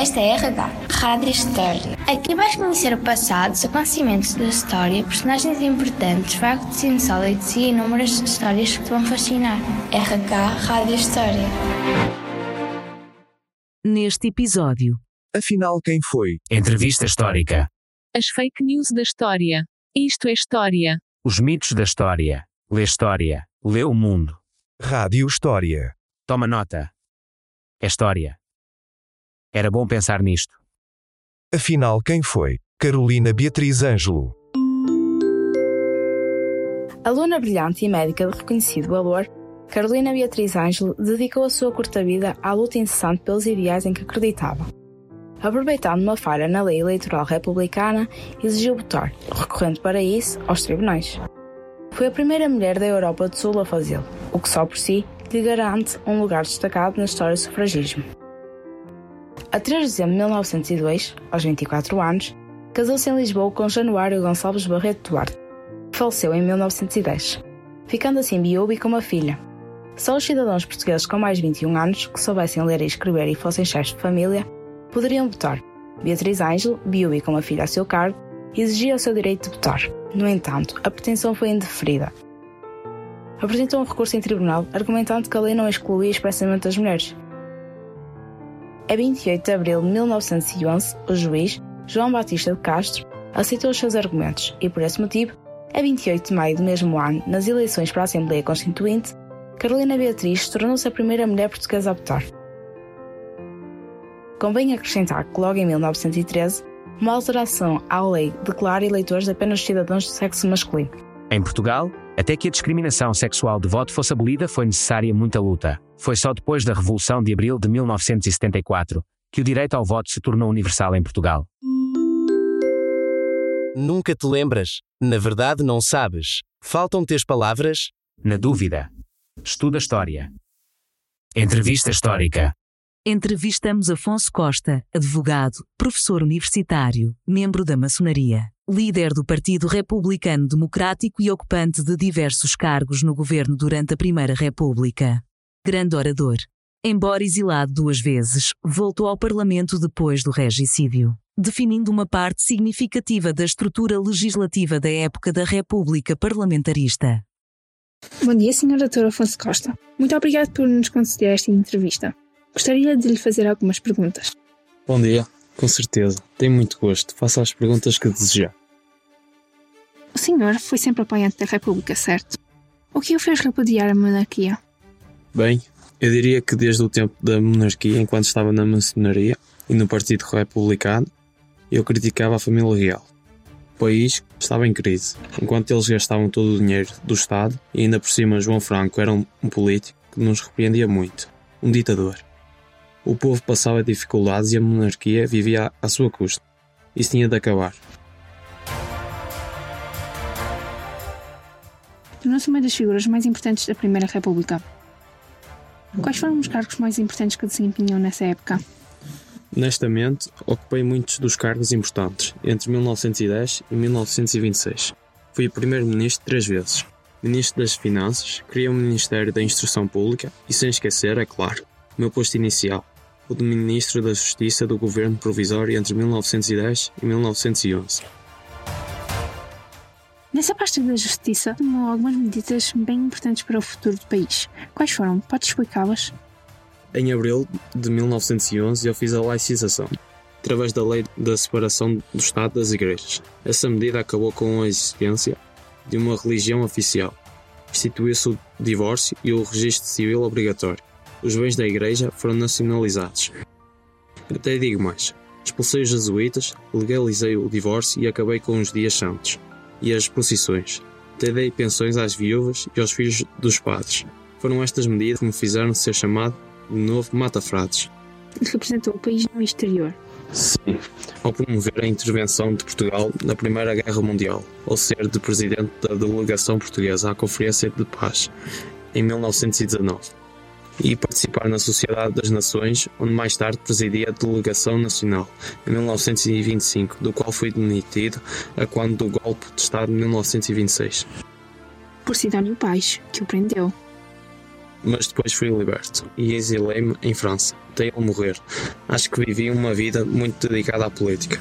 Esta é a RH, Rádio História. Aqui vais conhecer o passado, os acontecimentos da história, personagens importantes, factos insólitos e inúmeras histórias que te vão fascinar. RH, Rádio História. Neste episódio, Afinal, quem foi? Entrevista histórica. As fake news da história. Isto é história. Os mitos da história. Lê história. Lê o mundo. Rádio História. Toma nota. É história. Era bom pensar nisto. Afinal, quem foi? Carolina Beatriz Ângelo. Aluna brilhante e médica de reconhecido valor, Carolina Beatriz Ângelo dedicou a sua curta vida à luta incessante pelos ideais em que acreditava. Aproveitando uma falha na lei eleitoral republicana, exigiu votar, recorrendo para isso aos tribunais. Foi a primeira mulher da Europa do Sul a fazê-lo, o que só por si lhe garante um lugar destacado na história do sufragismo. A 3 de dezembro de 1902, aos 24 anos, casou-se em Lisboa com Januário Gonçalves Barreto Duarte, que faleceu em 1910, ficando assim viúva e com uma filha. Só os cidadãos portugueses com mais de 21 anos, que soubessem ler e escrever e fossem chefes de família, poderiam votar. Beatriz Ângelo, viúva e com uma filha a seu cargo, exigia o seu direito de votar. No entanto, a pretensão foi indeferida. Apresentou um recurso em tribunal argumentando que a lei não excluía expressamente as mulheres. A 28 de abril de 1911, o juiz, João Batista de Castro, aceitou os seus argumentos e, por esse motivo, a 28 de maio do mesmo ano, nas eleições para a Assembleia Constituinte, Carolina Beatriz tornou-se a primeira mulher portuguesa a votar. Convém acrescentar que, logo em 1913, uma alteração à lei declara eleitores apenas cidadãos de sexo masculino. Em Portugal, até que a discriminação sexual de voto fosse abolida foi necessária muita luta. Foi só depois da Revolução de Abril de 1974 que o direito ao voto se tornou universal em Portugal. Nunca te lembras. Na verdade, não sabes. Faltam-te as palavras? Na dúvida, estuda história. Entrevista histórica. Entrevistamos Afonso Costa, advogado, professor universitário, membro da maçonaria, líder do Partido Republicano Democrático e ocupante de diversos cargos no governo durante a Primeira República. Grande orador. Embora exilado duas vezes, voltou ao Parlamento depois do regicídio, definindo uma parte significativa da estrutura legislativa da época da República Parlamentarista. Bom dia, Sr. Dr. Afonso Costa. Muito obrigado por nos conceder esta entrevista. Gostaria de lhe fazer algumas perguntas. Bom dia, com certeza. Tenho muito gosto. Faça as perguntas que desejar. O senhor foi sempre apoiante da República, certo? O que o fez repudiar a monarquia? Bem, eu diria que desde o tempo da monarquia, enquanto estava na maçonaria e no Partido Republicano, eu criticava a família real. O país estava em crise. Enquanto eles gastavam todo o dinheiro do Estado, e ainda por cima João Franco era um, um político que nos repreendia muito. Um ditador. O povo passava dificuldades e a monarquia vivia à sua custa. Isso tinha de acabar. Tornou-se uma das figuras mais importantes da Primeira República. Quais foram os cargos mais importantes que desempenhou nessa época? Honestamente, ocupei muitos dos cargos importantes entre 1910 e 1926. Fui primeiro-ministro três vezes, ministro das Finanças, criei o Ministério da Instrução Pública e, sem esquecer, é claro, o meu posto inicial, o de Ministro da Justiça do Governo Provisório entre 1910 e 1911. Nessa pasta da Justiça, tomou algumas medidas bem importantes para o futuro do país. Quais foram? Pode explicá-las? Em abril de 1911, eu fiz a laicização, através da Lei da Separação do Estado das Igrejas. Essa medida acabou com a existência de uma religião oficial. Instituiu-se o divórcio e o registro civil obrigatório. Os bens da Igreja foram nacionalizados. Até digo mais: expulsei os jesuítas, legalizei o divórcio e acabei com os dias santos e as procissões. Até dei pensões às viúvas e aos filhos dos padres. Foram estas medidas que me fizeram ser chamado de novo Mata-Frades. Representou o país no exterior. Sim, ao promover a intervenção de Portugal na Primeira Guerra Mundial, ao ser de presidente da delegação portuguesa à Conferência de Paz, em 1919, e participar na Sociedade das Nações, onde mais tarde presidia a Delegação Nacional, em 1925, do qual foi demitido a quando do golpe de Estado de 1926. Por Sidónio Paz, que o prendeu. mas depois fui liberto e exilei-me em França, até ele morrer. Acho que vivi uma vida muito dedicada à política.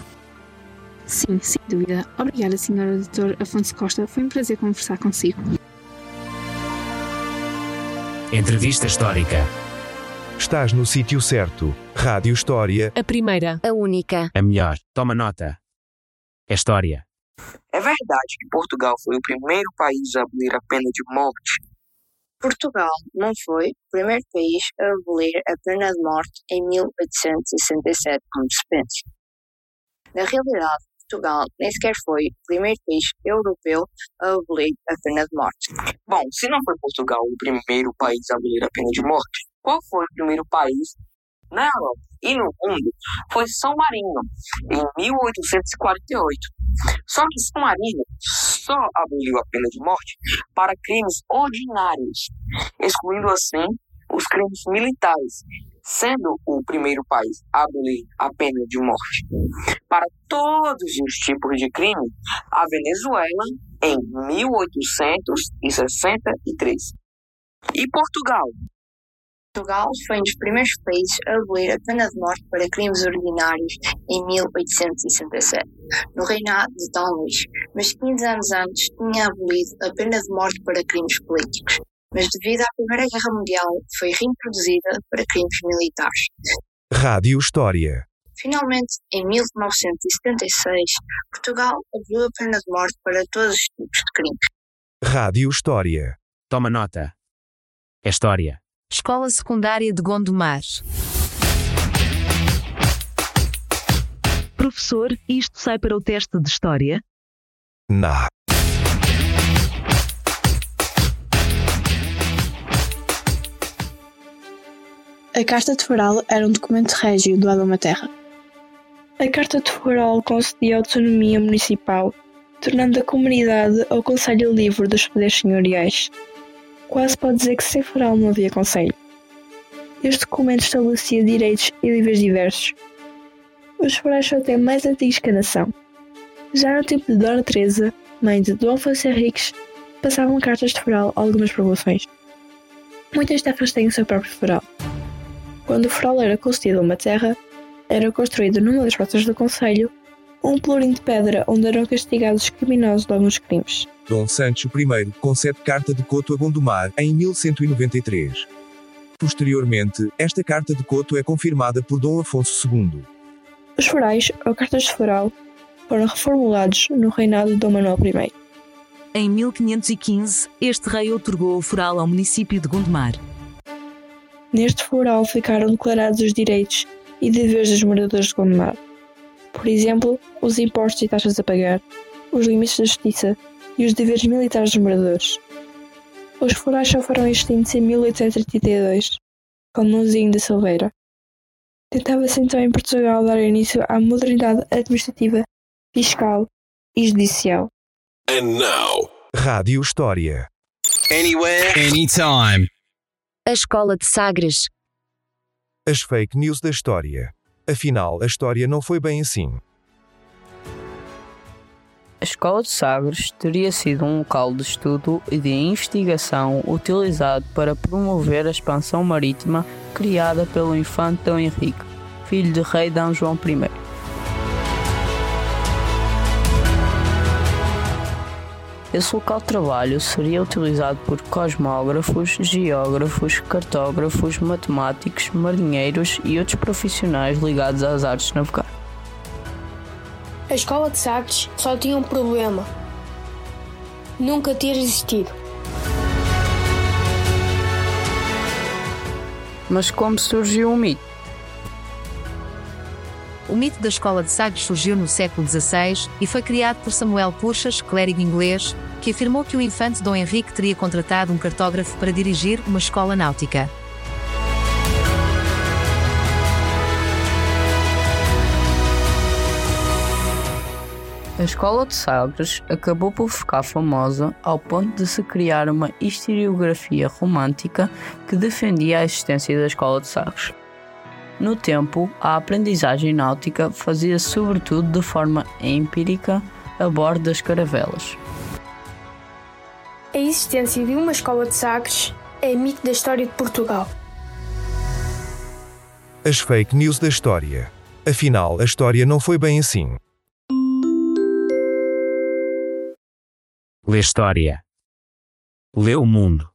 Sim, sem dúvida. Obrigada, Sr. Dr. Afonso Costa. Foi um prazer conversar consigo. Entrevista histórica. Estás no sítio certo. Rádio História. A primeira. A única. A melhor. Toma nota. É história. É verdade que Portugal foi o primeiro país a abolir a pena de morte? Portugal não foi o primeiro país a abolir a pena de morte em 1867, como se pensa. Na realidade, Portugal nem sequer foi o primeiro país europeu a abolir a pena de morte. Bom, se não foi Portugal o primeiro país a abolir a pena de morte, qual foi o primeiro país na Europa e no mundo? Foi São Marino, em 1848. Só que São Marino só aboliu a pena de morte para crimes ordinários, excluindo assim os crimes militares, sendo o primeiro país a abolir a pena de morte para todos os tipos de crime, a Venezuela em 1863. E Portugal? Portugal foi um dos primeiros países a abolir a pena de morte para crimes ordinários em 1867, no reinado de Dom Luís, mas 15 anos antes tinha abolido a pena de morte para crimes políticos mas devido à Primeira Guerra Mundial foi reintroduzida para crimes militares. Rádio História. Finalmente, em 1976, Portugal aboliu a pena de morte para todos os tipos de crimes. Rádio História. Toma nota. É história. Escola Secundária de Gondomar. Professor, isto sai para o teste de História? Na. A Carta de Foral era um documento régio doado a uma terra. A Carta de Foral concedia autonomia municipal, tornando a comunidade ao conselho livre dos poderes senhoriais. Quase pode dizer que sem Foral não havia conselho. Este documento estabelecia direitos e livros diversos. Os forais são até mais antigos que a nação. Já no tempo de Dona Teresa, mãe de Dom Afonso Henriques, passavam cartas de foral a algumas populações. Muitas terras têm o seu próprio foral. Quando o foral era concedido a uma terra, era construído numa das praças do Conselho um pelourinho de pedra onde eram castigados os criminosos de alguns crimes. Dom Sancho I concede Carta de Coto a Gondomar em 1193. Posteriormente, esta Carta de Coto é confirmada por Dom Afonso II. Os forais, ou cartas de foral, foram reformulados no reinado de Dom Manuel I. Em 1515, este rei otorgou o foral ao município de Gondomar. Neste foral ficaram declarados os direitos e deveres dos moradores de Gondomar. Por exemplo, os impostos e taxas a pagar, os limites da justiça e os deveres militares dos moradores. Os forais só foram extintos em 1832, com Mãozinho da Silveira. Tentava-se então em Portugal dar início à modernidade administrativa, fiscal e judicial. And now, Rádio História. Anywhere, anytime. A Escola de Sagres. As fake news da história. Afinal, a história não foi bem assim. A Escola de Sagres teria sido um local de estudo e de investigação utilizado para promover a expansão marítima criada pelo infante Dom Henrique, filho de rei D. João I. Esse local de trabalho seria utilizado por cosmógrafos, geógrafos, cartógrafos, matemáticos, marinheiros e outros profissionais ligados às artes navegar. A escola de Sagres só tinha um problema: nunca ter existido. Mas como surgiu o mito? O mito da escola de Sagres surgiu no século XVI e foi criado por Samuel Purchas, clérigo inglês, que afirmou que o infante Dom Henrique teria contratado um cartógrafo para dirigir uma escola náutica. A escola de Sagres acabou por ficar famosa ao ponto de se criar uma historiografia romântica que defendia a existência da escola de Sagres. No tempo, a aprendizagem náutica fazia sobretudo de forma empírica a bordo das caravelas. A existência de uma escola de Sagres é mito da história de Portugal. As fake news da história. Afinal, a história não foi bem assim. Lê História. Lê o Mundo.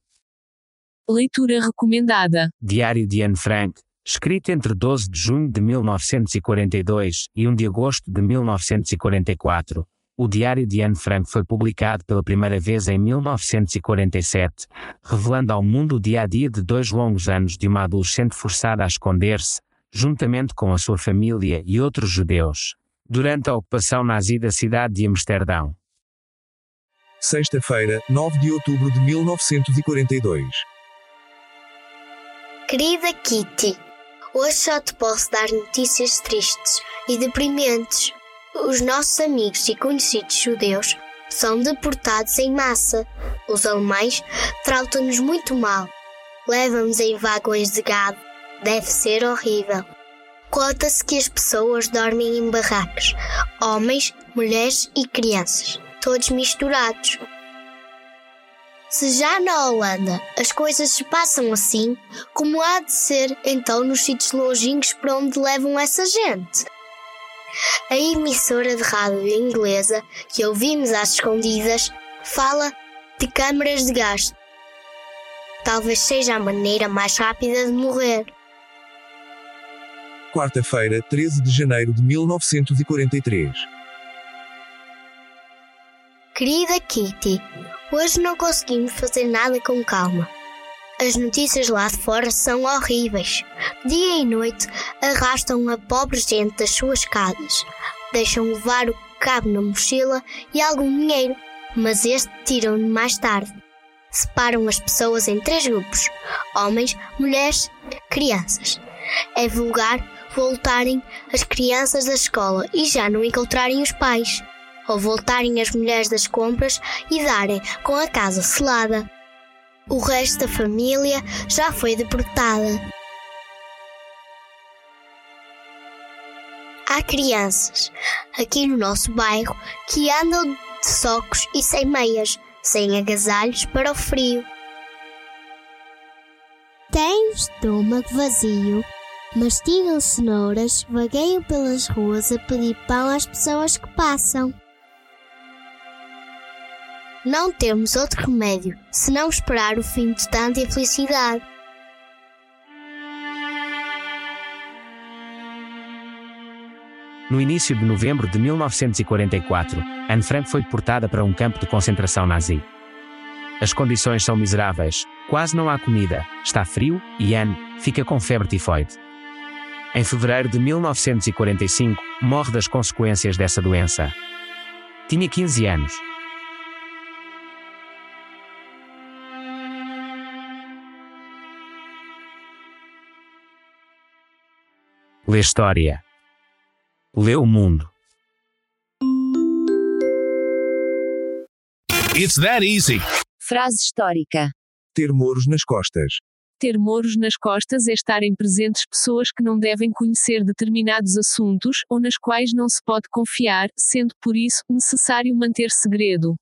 Leitura recomendada. Diário de Anne Frank, escrito entre 12 de junho de 1942 e 1 de agosto de 1944. O Diário de Anne Frank foi publicado pela primeira vez em 1947, revelando ao mundo o dia a dia de dois longos anos de uma adolescente forçada a esconder-se, juntamente com a sua família e outros judeus, durante a ocupação nazi da cidade de Amsterdão. Sexta-feira, 9 de outubro de 1942. Querida Kitty, hoje só te posso dar notícias tristes e deprimentes. Os nossos amigos e conhecidos judeus são deportados em massa. Os alemães tratam-nos muito mal. Levam-nos em vagões de gado. Deve ser horrível. Conta-se que as pessoas dormem em barracos. Homens, mulheres e crianças. Todos misturados. Se já na Holanda as coisas se passam assim, como há de ser então nos sítios longínquos para onde levam essa gente? A emissora de rádio inglesa, que ouvimos às escondidas, fala de câmaras de gás. Talvez seja a maneira mais rápida de morrer. Quarta-feira, 13 de janeiro de 1943. Querida Kitty, hoje não conseguimos fazer nada com calma. As notícias lá de fora são horríveis. Dia e noite arrastam a pobre gente das suas casas. Deixam levar o cabe na mochila e algum dinheiro, mas este tiram-no mais tarde. Separam as pessoas em três grupos: homens, mulheres, crianças. É vulgar voltarem as crianças da escola e já não encontrarem os pais ou voltarem as mulheres das compras e darem com a casa selada. O resto da família já foi deportada. Há crianças aqui no nosso bairro que andam de socos e sem meias, sem agasalhos para o frio. Têm o estômago vazio, mastigam cenouras, vagueiam pelas ruas a pedir pão às pessoas que passam. Não temos outro remédio senão esperar o fim de tanta infelicidade. No início de novembro de 1944, Anne Frank foi deportada para um campo de concentração nazi. As condições são miseráveis, quase não há comida, está frio e Anne fica com febre tifoide. Em fevereiro de 1945, morre das consequências dessa doença. Tinha 15 anos. Lê História. Lê o Mundo. It's that easy. Frase histórica. Ter moros nas costas. Ter moros nas costas é estarem presentes pessoas que não devem conhecer determinados assuntos ou nas quais não se pode confiar, sendo por isso necessário manter segredo.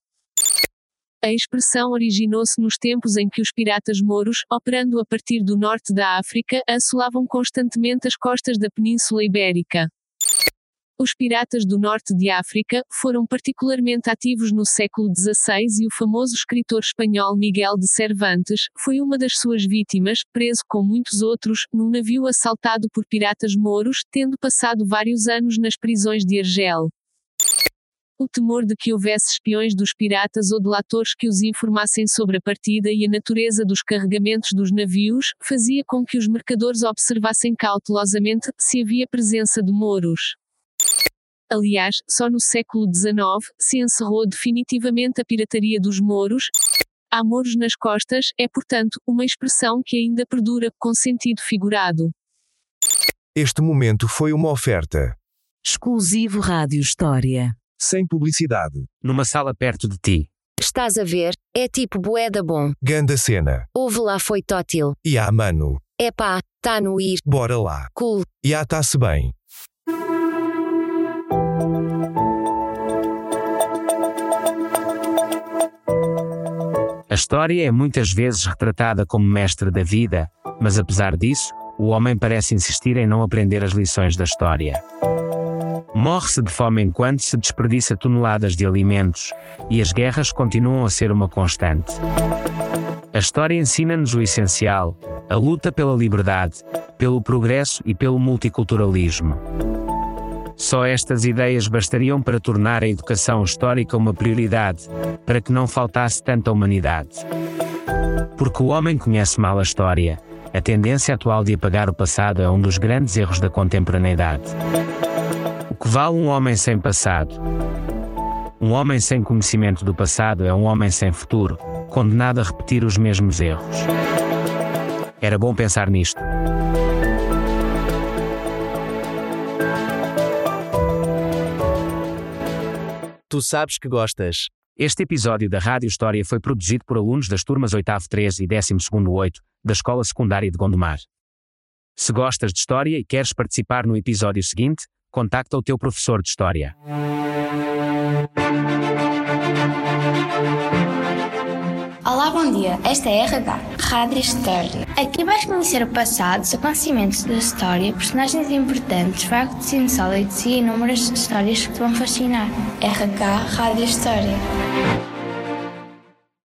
A expressão originou-se nos tempos em que os piratas mouros, operando a partir do norte da África, assolavam constantemente as costas da Península Ibérica. Os piratas do norte de África foram particularmente ativos no século XVI e o famoso escritor espanhol Miguel de Cervantes foi uma das suas vítimas, preso com muitos outros, num navio assaltado por piratas mouros, tendo passado vários anos nas prisões de Argel. O temor de que houvesse espiões dos piratas ou delatores que os informassem sobre a partida e a natureza dos carregamentos dos navios, fazia com que os mercadores observassem cautelosamente se havia presença de mouros. Aliás, só no século XIX se encerrou definitivamente a pirataria dos mouros. Há mouros nas costas é, portanto, uma expressão que ainda perdura, com sentido figurado. Este momento foi uma oferta. Exclusivo Rádio História. Sem publicidade. Numa sala perto de ti. Estás a ver? É tipo boeda bom. Ganda cena. Houve lá foi tótil. E há, mano. Epá, tá no ir. Bora lá. Cool. E há, tá-se bem. A história é muitas vezes retratada como mestre da vida, mas apesar disso, o homem parece insistir em não aprender as lições da história. Morre-se de fome enquanto se desperdiça toneladas de alimentos, e as guerras continuam a ser uma constante. A história ensina-nos o essencial: a luta pela liberdade, pelo progresso e pelo multiculturalismo. Só estas ideias bastariam para tornar a educação histórica uma prioridade, para que não faltasse tanta humanidade. Porque o homem conhece mal a história, a tendência atual de apagar o passado é um dos grandes erros da contemporaneidade. Que vale um homem sem passado? Um homem sem conhecimento do passado é um homem sem futuro, condenado a repetir os mesmos erros. Era bom pensar nisto. Tu sabes que gostas. Este episódio da Rádio História foi produzido por alunos das turmas 8 3 e 12 8 da Escola Secundária de Gondomar. Se gostas de História e queres participar no episódio seguinte, contacta o teu professor de História. Olá, bom dia. Esta é a RH, Rádio História. Aqui vais conhecer o passado, os acontecimentos da história, personagens importantes, factos insólitos e inúmeras histórias que te vão fascinar. RH, Rádio História.